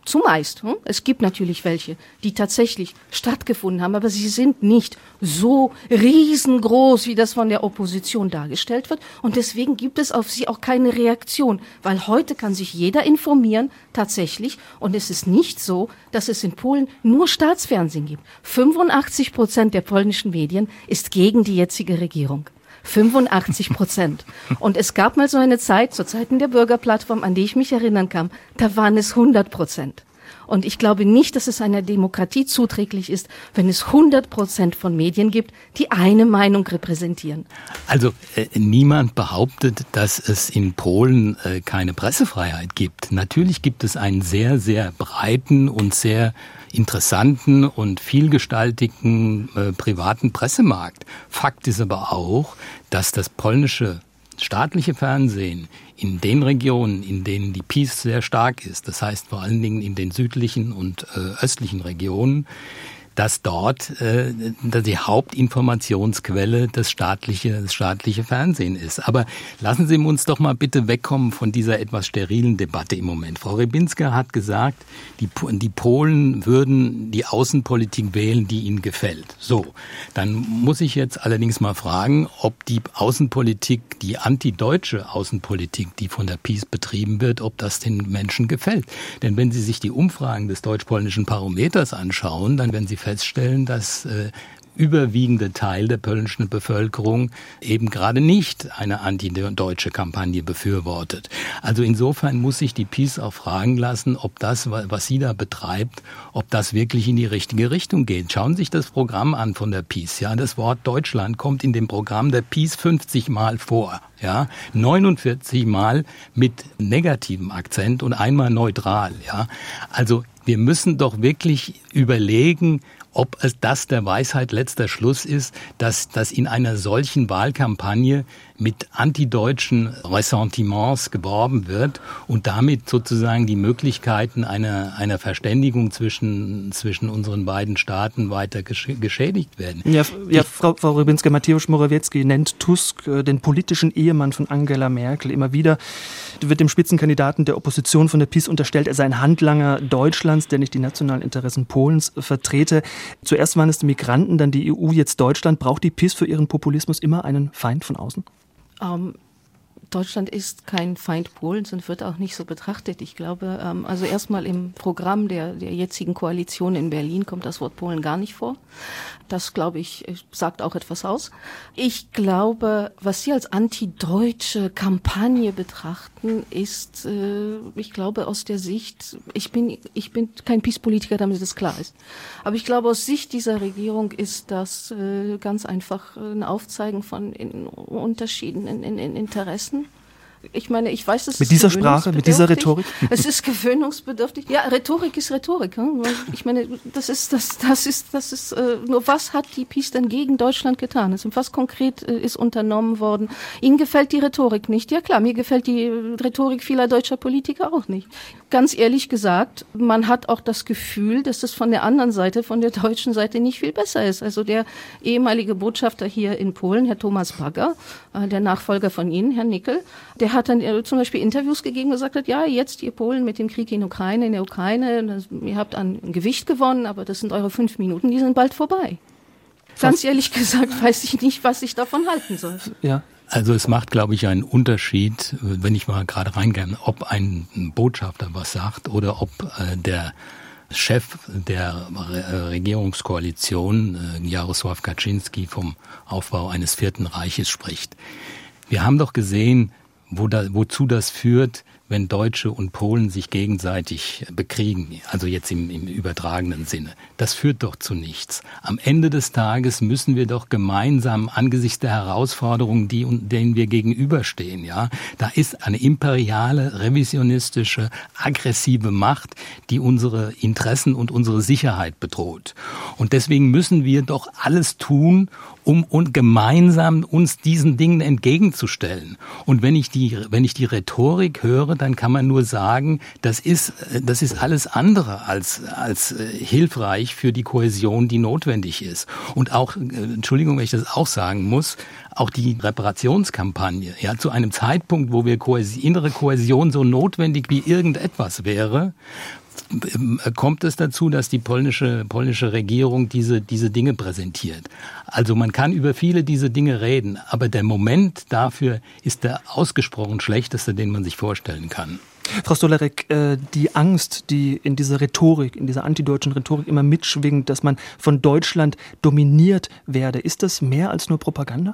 Speaker 3: Zumeist. Hm? Es gibt natürlich welche, die tatsächlich stattgefunden haben, aber sie sind nicht so riesengroß, wie das von der Opposition dargestellt wird. Und deswegen gibt es auf sie auch keine Reaktion, weil heute kann sich jeder informieren, tatsächlich. Und es ist nicht so, dass es in Polen nur Staatsfernsehen gibt. 85 Prozent der polnischen Medien ist gegen die jetzige Regierung. 85 Prozent. Und es gab mal so eine Zeit, zu Zeiten der Bürgerplattform, an die ich mich erinnern kann, da waren es 100 Prozent. Und ich glaube nicht, dass es einer Demokratie zuträglich ist, wenn es 100 Prozent von Medien gibt, die eine Meinung repräsentieren.
Speaker 4: Also äh, niemand behauptet, dass es in Polen äh, keine Pressefreiheit gibt. Natürlich gibt es einen sehr, sehr breiten und sehr interessanten und vielgestaltigen äh, privaten Pressemarkt. Fakt ist aber auch, dass das polnische staatliche Fernsehen in den Regionen, in denen die Peace sehr stark ist, das heißt vor allen Dingen in den südlichen und äh, östlichen Regionen, dass dort äh, die Hauptinformationsquelle das staatliche, das staatliche Fernsehen ist. Aber lassen Sie uns doch mal bitte wegkommen von dieser etwas sterilen Debatte im Moment. Frau Rebinska hat gesagt, die, die Polen würden die Außenpolitik wählen, die ihnen gefällt. So, dann muss ich jetzt allerdings mal fragen, ob die Außenpolitik, die antideutsche Außenpolitik, die von der Peace betrieben wird, ob das den Menschen gefällt. Denn wenn Sie sich die Umfragen des deutsch-polnischen Parameters anschauen, dann werden Sie feststellen, dass äh, überwiegende Teil der polnischen Bevölkerung eben gerade nicht eine antideutsche Kampagne befürwortet. Also insofern muss sich die PiS auch fragen lassen, ob das, was sie da betreibt, ob das wirklich in die richtige Richtung geht. Schauen Sie sich das Programm an von der PiS. Ja, das Wort Deutschland kommt in dem Programm der PiS 50 Mal vor. Ja, 49 Mal mit negativem Akzent und einmal neutral. Ja, also wir müssen doch wirklich überlegen, ob es das der Weisheit letzter Schluss ist, dass, dass in einer solchen Wahlkampagne mit antideutschen Ressentiments geworben wird und damit sozusagen die Möglichkeiten einer, einer Verständigung zwischen, zwischen unseren beiden Staaten weiter geschädigt werden.
Speaker 1: Ja, ja Frau, Frau Rybinska, Mateusz Morawiecki nennt Tusk äh, den politischen Ehemann von Angela Merkel. Immer wieder wird dem Spitzenkandidaten der Opposition von der PiS unterstellt, er sei ein Handlanger Deutschlands, der nicht die nationalen Interessen Polens vertrete. Zuerst waren es die Migranten, dann die EU, jetzt Deutschland. Braucht die PiS für ihren Populismus immer einen Feind von außen?
Speaker 3: Ähm, Deutschland ist kein Feind Polens und wird auch nicht so betrachtet. Ich glaube, ähm, also erstmal im Programm der, der jetzigen Koalition in Berlin kommt das Wort Polen gar nicht vor. Das, glaube ich, sagt auch etwas aus. Ich glaube, was Sie als antideutsche Kampagne betrachten, ist, äh, ich glaube, aus der Sicht, ich bin, ich bin kein Peace-Politiker, damit das klar ist. Aber ich glaube, aus Sicht dieser Regierung ist das äh, ganz einfach ein Aufzeigen von Unterschieden in, in, in Interessen ich meine, ich weiß, es
Speaker 1: mit dieser Sprache, mit dieser Rhetorik.
Speaker 3: Es ist gewöhnungsbedürftig. Ja, Rhetorik ist Rhetorik. Ich meine, das ist das, das ist das ist äh, nur was hat die Peace denn gegen Deutschland getan? Also was konkret äh, ist unternommen worden? Ihnen gefällt die Rhetorik nicht? Ja klar, mir gefällt die Rhetorik vieler deutscher Politiker auch nicht. Ganz ehrlich gesagt, man hat auch das Gefühl, dass es von der anderen Seite, von der deutschen Seite nicht viel besser ist. Also der ehemalige Botschafter hier in Polen, Herr Thomas Bagger, äh, der Nachfolger von Ihnen, Herr Nickel, der hat dann äh, zum Beispiel Interviews gegeben und gesagt hat, ja, jetzt ihr Polen mit dem Krieg in Ukraine, in der Ukraine, ihr habt an Gewicht gewonnen, aber das sind eure fünf Minuten, die sind bald vorbei. Ganz ehrlich gesagt weiß ich nicht, was ich davon halten soll.
Speaker 4: Ja. Also es macht, glaube ich, einen Unterschied, wenn ich mal gerade reingehe, ob ein Botschafter was sagt oder ob äh, der Chef der Regierungskoalition, äh, Jarosław Kaczynski, vom Aufbau eines Vierten Reiches spricht. Wir haben doch gesehen, wo da, wozu das führt, wenn Deutsche und Polen sich gegenseitig bekriegen, also jetzt im, im übertragenen Sinne. Das führt doch zu nichts. Am Ende des Tages müssen wir doch gemeinsam angesichts der Herausforderungen, die, denen wir gegenüberstehen, ja, da ist eine imperiale, revisionistische, aggressive Macht, die unsere Interessen und unsere Sicherheit bedroht. Und deswegen müssen wir doch alles tun, um und gemeinsam uns diesen Dingen entgegenzustellen. Und wenn ich die, wenn ich die Rhetorik höre, dann kann man nur sagen, das ist, das ist alles andere als, als äh, hilfreich für die Kohäsion, die notwendig ist. Und auch, äh, Entschuldigung, wenn ich das auch sagen muss, auch die Reparationskampagne, ja, zu einem Zeitpunkt, wo wir Kohäsion, innere Kohäsion so notwendig wie irgendetwas wäre, kommt es dazu, dass die polnische, polnische Regierung diese, diese Dinge präsentiert. Also man kann über viele diese Dinge reden, aber der Moment dafür ist der ausgesprochen schlechteste, den man sich vorstellen kann.
Speaker 1: Frau Stolarek, äh, die Angst, die in dieser Rhetorik, in dieser antideutschen Rhetorik immer mitschwingt, dass man von Deutschland dominiert werde, ist das mehr als nur Propaganda?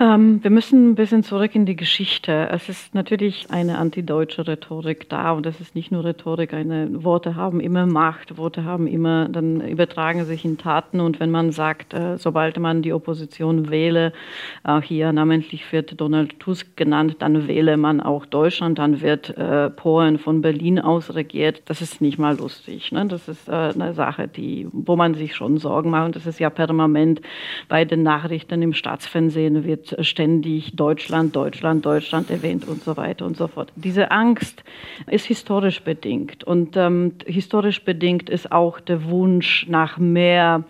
Speaker 2: Ähm, wir müssen ein bisschen zurück in die Geschichte. Es ist natürlich eine antideutsche Rhetorik da und es ist nicht nur Rhetorik. Eine Worte haben immer Macht, Worte haben immer, dann übertragen sich in Taten und wenn man sagt, äh, sobald man die Opposition wähle, äh, hier namentlich wird Donald Tusk genannt, dann wähle man auch Deutschland, dann wird äh, Polen von Berlin aus regiert. Das ist nicht mal lustig. Ne? Das ist eine Sache, die, wo man sich schon Sorgen macht und das ist ja permanent bei den Nachrichten im Staatsfernsehen wird ständig Deutschland, Deutschland, Deutschland erwähnt und so weiter und so fort. Diese Angst ist historisch bedingt und ähm, historisch bedingt ist auch der Wunsch nach mehr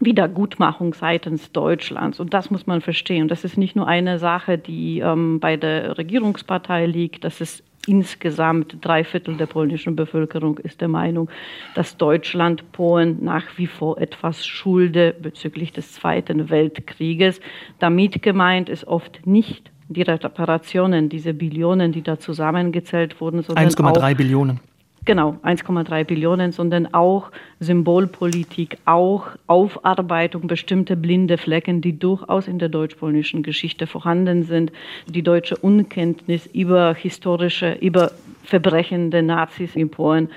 Speaker 2: Wiedergutmachung seitens Deutschlands. Und das muss man verstehen. Das ist nicht nur eine Sache, die ähm, bei der Regierungspartei liegt. Das ist insgesamt drei Viertel der polnischen Bevölkerung ist der Meinung, dass Deutschland Polen nach wie vor etwas schulde bezüglich des Zweiten Weltkrieges. Damit gemeint ist oft nicht die Reparationen, diese Billionen, die da zusammengezählt wurden,
Speaker 1: sondern 1,3 Billionen.
Speaker 2: Genau, 1,3 Billionen, sondern auch Symbolpolitik, auch Aufarbeitung bestimmter blinde Flecken, die durchaus in der deutsch-polnischen Geschichte vorhanden sind. Die deutsche Unkenntnis über historische, über Verbrechen der Nazis in Polen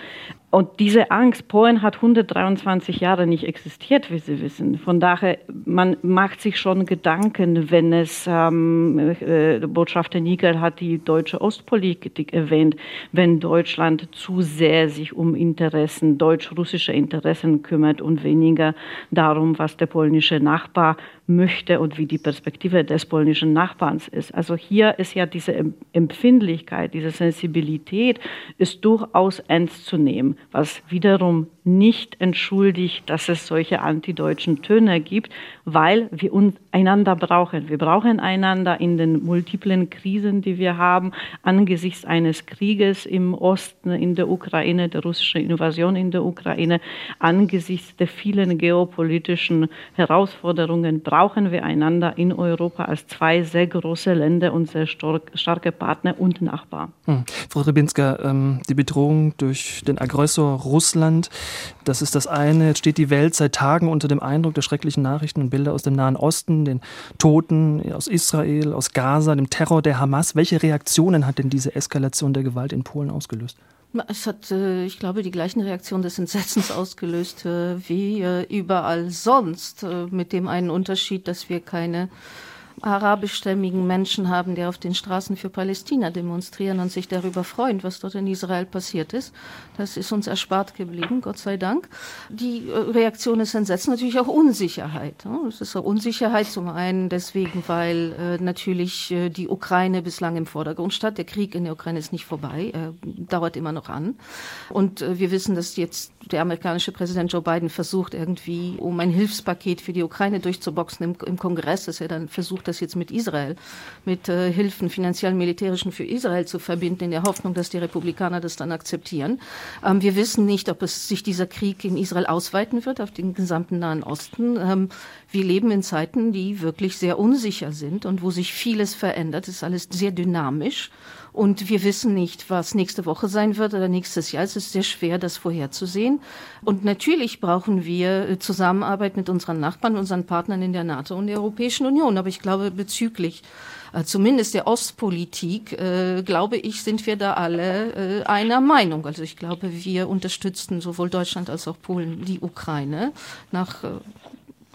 Speaker 2: und diese Angst, Polen hat 123 Jahre nicht existiert, wie Sie wissen. Von daher, man macht sich schon Gedanken, wenn es, ähm, äh, Botschafter Nickel hat die deutsche Ostpolitik erwähnt, wenn Deutschland zu sehr sich um Interessen, deutsch-russische Interessen kümmert und weniger darum, was der polnische Nachbar möchte und wie die Perspektive des polnischen Nachbarns ist. Also hier ist ja diese Empfindlichkeit, diese Sensibilität ist durchaus ernst zu nehmen. was wiederum nicht entschuldigt, dass es solche antideutschen Töne gibt, weil wir einander brauchen. Wir brauchen einander in den multiplen Krisen, die wir haben, angesichts eines Krieges im Osten, in der Ukraine, der russischen Invasion in der Ukraine, angesichts der vielen geopolitischen Herausforderungen brauchen wir einander in Europa als zwei sehr große Länder und sehr starke Partner und Nachbarn.
Speaker 1: Hm. Frau Rybinska, ähm, die Bedrohung durch den Aggressor Russland, das ist das eine. Jetzt steht die Welt seit Tagen unter dem Eindruck der schrecklichen Nachrichten und Bilder aus dem Nahen Osten, den Toten aus Israel, aus Gaza, dem Terror der Hamas. Welche Reaktionen hat denn diese Eskalation der Gewalt in Polen ausgelöst?
Speaker 3: Es hat, äh, ich glaube, die gleichen Reaktionen des Entsetzens ausgelöst äh, wie äh, überall sonst, mit dem einen Unterschied, dass wir keine arabischstämmigen Menschen haben, die auf den Straßen für Palästina demonstrieren und sich darüber freuen, was dort in Israel passiert ist. Das ist uns erspart geblieben, Gott sei Dank. Die äh, Reaktion ist Entsetzen, natürlich auch Unsicherheit. Es ist auch Unsicherheit zum einen deswegen, weil äh, natürlich äh, die Ukraine bislang im Vordergrund stand. Der Krieg in der Ukraine ist nicht vorbei, er dauert immer noch an. Und wir wissen, dass jetzt der amerikanische Präsident Joe Biden versucht, irgendwie um ein Hilfspaket für die Ukraine durchzuboxen im Kongress, dass er dann versucht, das jetzt mit Israel, mit äh, Hilfen, finanziellen, militärischen für Israel zu verbinden, in der Hoffnung, dass die Republikaner das dann akzeptieren. Ähm, wir wissen nicht, ob es sich dieser Krieg in Israel ausweiten wird auf den gesamten Nahen Osten. Ähm, wir leben in Zeiten, die wirklich sehr unsicher sind und wo sich vieles verändert. Es ist alles sehr dynamisch. Und wir wissen nicht, was nächste Woche sein wird oder nächstes Jahr. Es ist sehr schwer, das vorherzusehen. Und natürlich brauchen wir äh, Zusammenarbeit mit unseren Nachbarn, unseren Partnern in der NATO und der Europäischen Union. Aber ich glaube, bezüglich äh, zumindest der Ostpolitik, äh, glaube ich, sind wir da alle einer Meinung. Also ich glaube, wir unterstützen sowohl Deutschland als auch Polen die Ukraine nach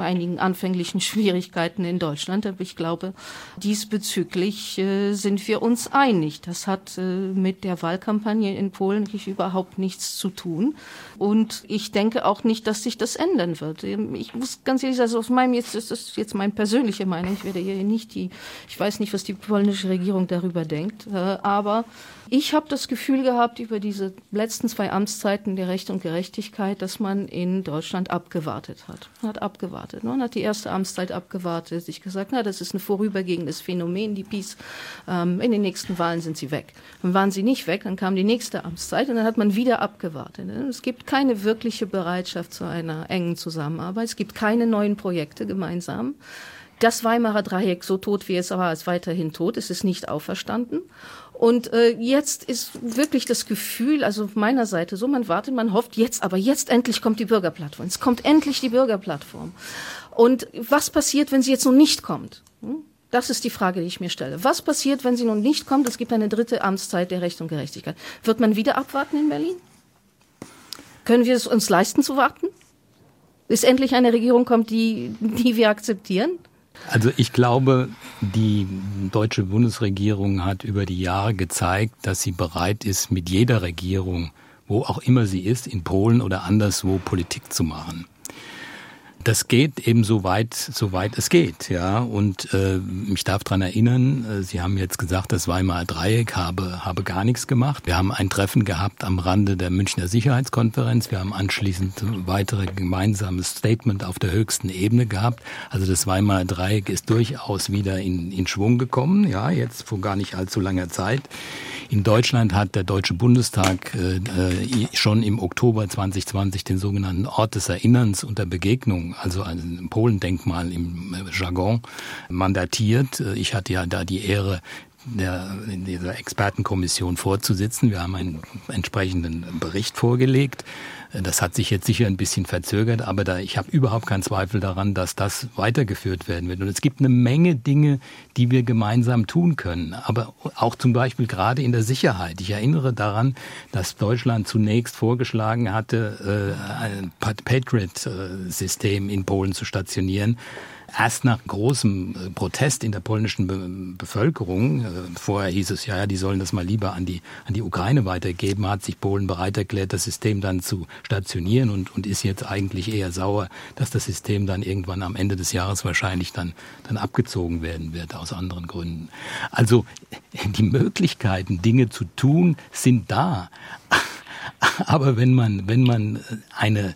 Speaker 3: einigen anfänglichen Schwierigkeiten in Deutschland. Aber ich glaube, diesbezüglich äh, sind wir uns einig. Das hat äh, mit der Wahlkampagne in Polen überhaupt nichts zu tun. Und ich denke auch nicht, dass sich das ändern wird. Ähm, ich muss ganz ehrlich sagen, aus meinem, jetzt ist das jetzt meine persönliche Meinung. Ich werde hier nicht die, ich weiß nicht, was die polnische Regierung darüber denkt. Äh, aber ich habe das Gefühl gehabt über diese letzten zwei Amtszeiten der Recht und Gerechtigkeit, dass man in Deutschland abgewartet hat. Hat abgewartet. Man hat die erste Amtszeit abgewartet, sich gesagt, na, das ist ein vorübergehendes Phänomen, die Peace. Ähm, in den nächsten Wahlen sind sie weg. Dann waren sie nicht weg, dann kam die nächste Amtszeit und dann hat man wieder abgewartet. Es gibt keine wirkliche Bereitschaft zu einer engen Zusammenarbeit. Es gibt keine neuen Projekte gemeinsam. Das Weimarer Dreieck, so tot wie es war, ist weiterhin tot. Es ist nicht auferstanden. Und äh, jetzt ist wirklich das Gefühl, also auf meiner Seite so, man wartet, man hofft jetzt, aber jetzt endlich kommt die Bürgerplattform. Es kommt endlich die Bürgerplattform. Und was passiert, wenn sie jetzt noch nicht kommt? Hm? Das ist die Frage, die ich mir stelle. Was passiert, wenn sie nun nicht kommt? Es gibt eine dritte Amtszeit der Recht und Gerechtigkeit. Wird man wieder abwarten in Berlin? Können wir es uns leisten zu warten? Bis endlich eine Regierung kommt, die, die wir akzeptieren?
Speaker 4: Also ich glaube, die deutsche Bundesregierung hat über die Jahre gezeigt, dass sie bereit ist, mit jeder Regierung, wo auch immer sie ist, in Polen oder anderswo Politik zu machen das geht eben so weit, so weit es geht, ja. Und äh, ich darf dran erinnern, äh, Sie haben jetzt gesagt, das Weimarer Dreieck habe, habe gar nichts gemacht. Wir haben ein Treffen gehabt am Rande der Münchner Sicherheitskonferenz. Wir haben anschließend weitere gemeinsames Statement auf der höchsten Ebene gehabt. Also das Weimarer Dreieck ist durchaus wieder in, in Schwung gekommen, ja, jetzt vor gar nicht allzu langer Zeit. In Deutschland hat der Deutsche Bundestag äh, äh schon im Oktober 2020 den sogenannten Ort des Erinnerns und der Begegnung, also ein Polendenkmal im äh, Jargon, mandatiert. Äh, ich hatte ja da die Ehre, der, in dieser Expertenkommission vorzusitzen. Wir haben einen entsprechenden Bericht vorgelegt. Das hat sich jetzt sicher ein bisschen verzögert, aber da, ich habe überhaupt keinen Zweifel daran, dass das weitergeführt werden wird. Und es gibt eine Menge Dinge, die wir gemeinsam tun können, aber auch zum Beispiel gerade in der Sicherheit. Ich erinnere daran, dass Deutschland zunächst vorgeschlagen hatte, äh, ein Patriot-System in Polen zu stationieren erst nach großem äh, Protest in der polnischen Be Bevölkerung, äh, vorher hieß es, ja, die sollen das mal lieber an die, an die Ukraine weitergeben, hat sich Polen bereit erklärt, das System dann zu stationieren und, und ist jetzt eigentlich eher sauer, dass das System dann irgendwann am Ende des Jahres wahrscheinlich dann, dann abgezogen werden wird aus anderen Gründen. Also die Möglichkeiten, Dinge zu tun, sind da. Aber wenn man, wenn man eine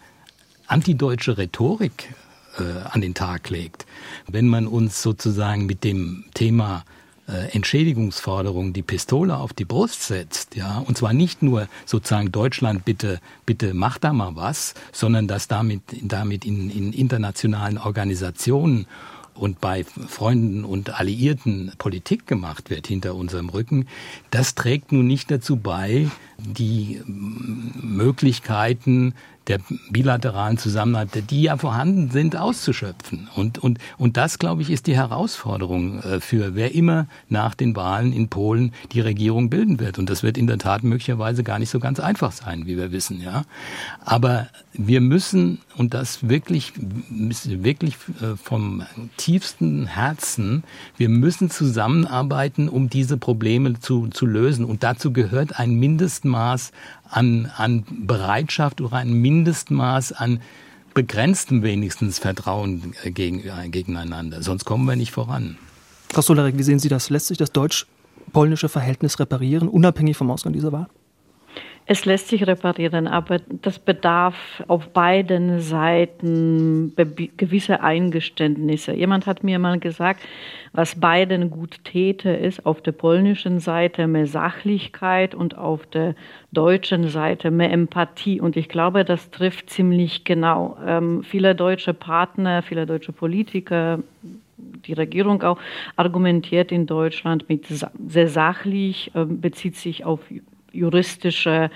Speaker 4: antideutsche Rhetorik äh, an den Tag legt, wenn man uns sozusagen mit dem Thema äh, Entschädigungsforderung die Pistole auf die Brust setzt, ja, und zwar nicht nur sozusagen Deutschland bitte, bitte macht da mal was, sondern dass damit, damit in, in internationalen Organisationen und bei Freunden und Alliierten Politik gemacht wird hinter unserem Rücken, das trägt nun nicht dazu bei, die Möglichkeiten der bilateralen Zusammenarbeit, die ja vorhanden sind, auszuschöpfen. Und, und, und das, glaube ich, ist die Herausforderung äh, für wer immer nach den Wahlen in Polen die Regierung bilden wird. Und das wird in der Tat möglicherweise gar nicht so ganz einfach sein, wie wir wissen, ja. Aber wir müssen, und das wirklich, wirklich äh, vom tiefsten Herzen, wir müssen zusammenarbeiten, um diese Probleme zu, zu lösen. Und dazu gehört ein Mindestmaß an, an Bereitschaft oder ein Mindestmaß an begrenztem wenigstens Vertrauen gegen, äh, gegeneinander. Sonst kommen wir nicht voran.
Speaker 1: Frau Solarek, wie sehen Sie das? Lässt sich das deutsch-polnische Verhältnis reparieren, unabhängig vom Ausgang dieser Wahl?
Speaker 2: Es lässt sich reparieren, aber das bedarf auf beiden Seiten gewisse Eingeständnisse. Jemand hat mir mal gesagt, was beiden gut täte, ist auf der polnischen Seite mehr Sachlichkeit und auf der deutschen Seite mehr Empathie. Und ich glaube, das trifft ziemlich genau. Ähm, viele deutsche Partner, viele deutsche Politiker, die Regierung auch argumentiert in Deutschland mit sehr sachlich, äh, bezieht sich auf juristische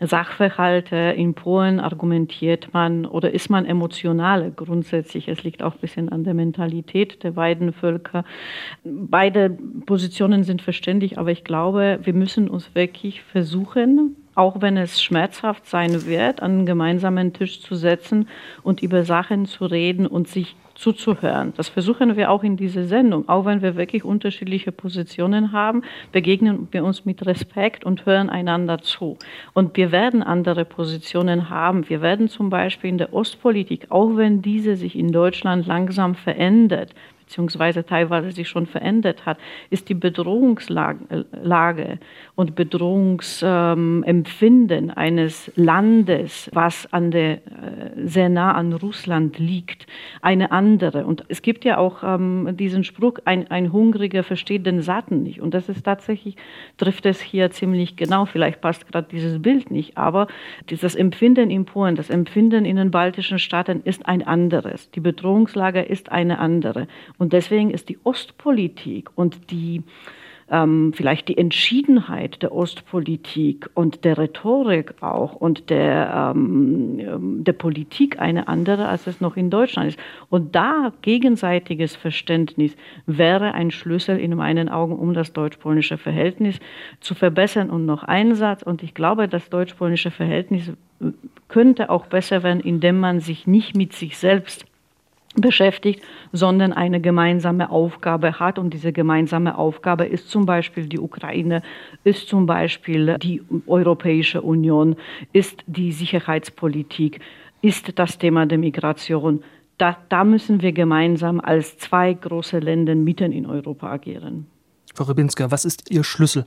Speaker 2: Sachverhalte. In Polen argumentiert man oder ist man emotional grundsätzlich. Es liegt auch ein bisschen an der Mentalität der beiden Völker. Beide Positionen sind verständlich, aber ich glaube, wir müssen uns wirklich versuchen, auch wenn es schmerzhaft sein wird, an einen gemeinsamen Tisch zu setzen und über Sachen zu reden und sich zuzuhören. Das versuchen wir auch in dieser Sendung. Auch wenn wir wirklich unterschiedliche Positionen haben, begegnen wir uns mit Respekt und hören einander zu. Und wir werden andere Positionen haben. Wir werden zum Beispiel in der Ostpolitik, auch wenn diese sich in Deutschland langsam verändert, beziehungsweise teilweise sich schon verändert hat, ist die Bedrohungslage und Bedrohungsempfinden eines Landes, was an der, äh, sehr nah an Russland liegt, eine andere. Und es gibt ja auch ähm, diesen Spruch, ein, ein Hungriger versteht den Satten nicht. Und das ist tatsächlich, trifft es hier ziemlich genau. Vielleicht passt gerade dieses Bild nicht, aber das Empfinden in Polen, das Empfinden in den baltischen Staaten ist ein anderes. Die Bedrohungslage ist eine andere. Und deswegen ist die Ostpolitik und die ähm, vielleicht die Entschiedenheit der Ostpolitik und der Rhetorik auch und der, ähm, ähm, der Politik eine andere, als es noch in Deutschland ist. Und da gegenseitiges Verständnis wäre ein Schlüssel in meinen Augen, um das deutsch-polnische Verhältnis zu verbessern. Und noch ein Satz, und ich glaube, das deutsch-polnische Verhältnis könnte auch besser werden, indem man sich nicht mit sich selbst beschäftigt, sondern eine gemeinsame Aufgabe hat. Und diese gemeinsame Aufgabe ist zum Beispiel die Ukraine, ist zum Beispiel die Europäische Union, ist die Sicherheitspolitik, ist das Thema der Migration. Da, da müssen wir gemeinsam als zwei große Länder mitten in Europa agieren.
Speaker 1: Frau Rybinska, was ist Ihr Schlüssel,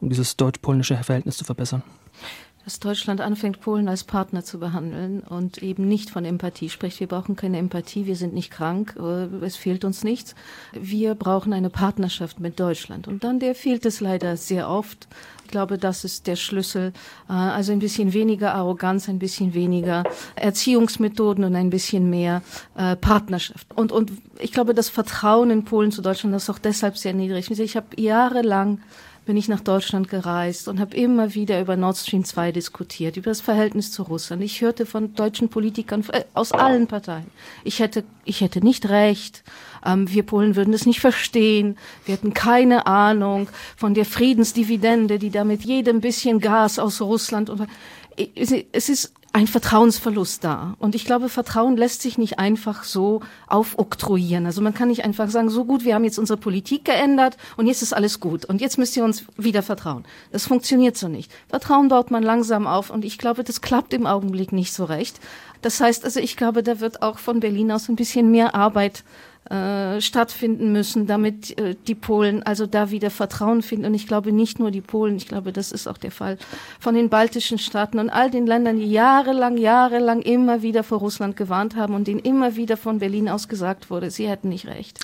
Speaker 1: um dieses deutsch-polnische Verhältnis zu verbessern?
Speaker 3: Dass Deutschland anfängt, Polen als Partner zu behandeln und eben nicht von Empathie spricht. Wir brauchen keine Empathie, wir sind nicht krank, äh, es fehlt uns nichts. Wir brauchen eine Partnerschaft mit Deutschland. Und dann der fehlt es leider sehr oft. Ich glaube, das ist der Schlüssel. Äh, also ein bisschen weniger Arroganz, ein bisschen weniger Erziehungsmethoden und ein bisschen mehr äh, Partnerschaft. Und, und ich glaube, das Vertrauen in Polen zu Deutschland ist auch deshalb sehr niedrig. Ich habe jahrelang bin ich nach Deutschland gereist und habe immer wieder über Nord Stream 2 diskutiert, über das Verhältnis zu Russland. Ich hörte von deutschen Politikern äh, aus allen Parteien, ich hätte, ich hätte nicht recht, ähm, wir Polen würden es nicht verstehen, wir hätten keine Ahnung von der Friedensdividende, die da mit jedem bisschen Gas aus Russland und es ist ein Vertrauensverlust da. Und ich glaube, Vertrauen lässt sich nicht einfach so aufoktroyieren. Also man kann nicht einfach sagen, so gut, wir haben jetzt unsere Politik geändert und jetzt ist alles gut und jetzt müsst ihr uns wieder vertrauen. Das funktioniert so nicht. Vertrauen baut man langsam auf und ich glaube, das klappt im Augenblick nicht so recht. Das heißt also, ich glaube, da wird auch von Berlin aus ein bisschen mehr Arbeit äh, stattfinden müssen, damit äh, die Polen also da wieder Vertrauen finden. Und ich glaube nicht nur die Polen, ich glaube, das ist auch der Fall von den baltischen Staaten und all den Ländern, die jahrelang, jahrelang immer wieder vor Russland gewarnt haben und denen immer wieder von Berlin aus gesagt wurde, sie hätten nicht recht.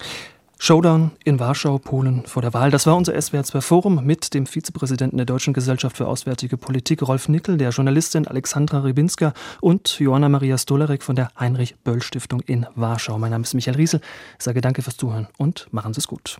Speaker 1: Showdown in Warschau, Polen vor der Wahl. Das war unser SWR 2 Forum mit dem Vizepräsidenten der Deutschen Gesellschaft für Auswärtige Politik, Rolf Nickel, der Journalistin Alexandra Rybinska und Joanna Maria Stolarek von der Heinrich Böll Stiftung in Warschau. Mein Name ist Michael Riesel. Ich sage danke fürs Zuhören und machen Sie es gut.